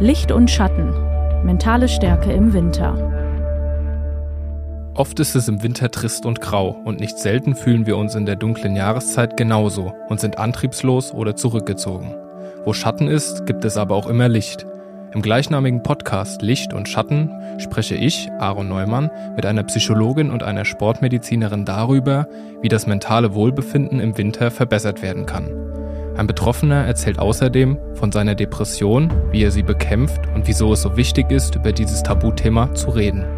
Licht und Schatten. Mentale Stärke im Winter. Oft ist es im Winter trist und grau und nicht selten fühlen wir uns in der dunklen Jahreszeit genauso und sind antriebslos oder zurückgezogen. Wo Schatten ist, gibt es aber auch immer Licht. Im gleichnamigen Podcast Licht und Schatten spreche ich, Aaron Neumann, mit einer Psychologin und einer Sportmedizinerin darüber, wie das mentale Wohlbefinden im Winter verbessert werden kann. Ein Betroffener erzählt außerdem von seiner Depression, wie er sie bekämpft und wieso es so wichtig ist, über dieses Tabuthema zu reden.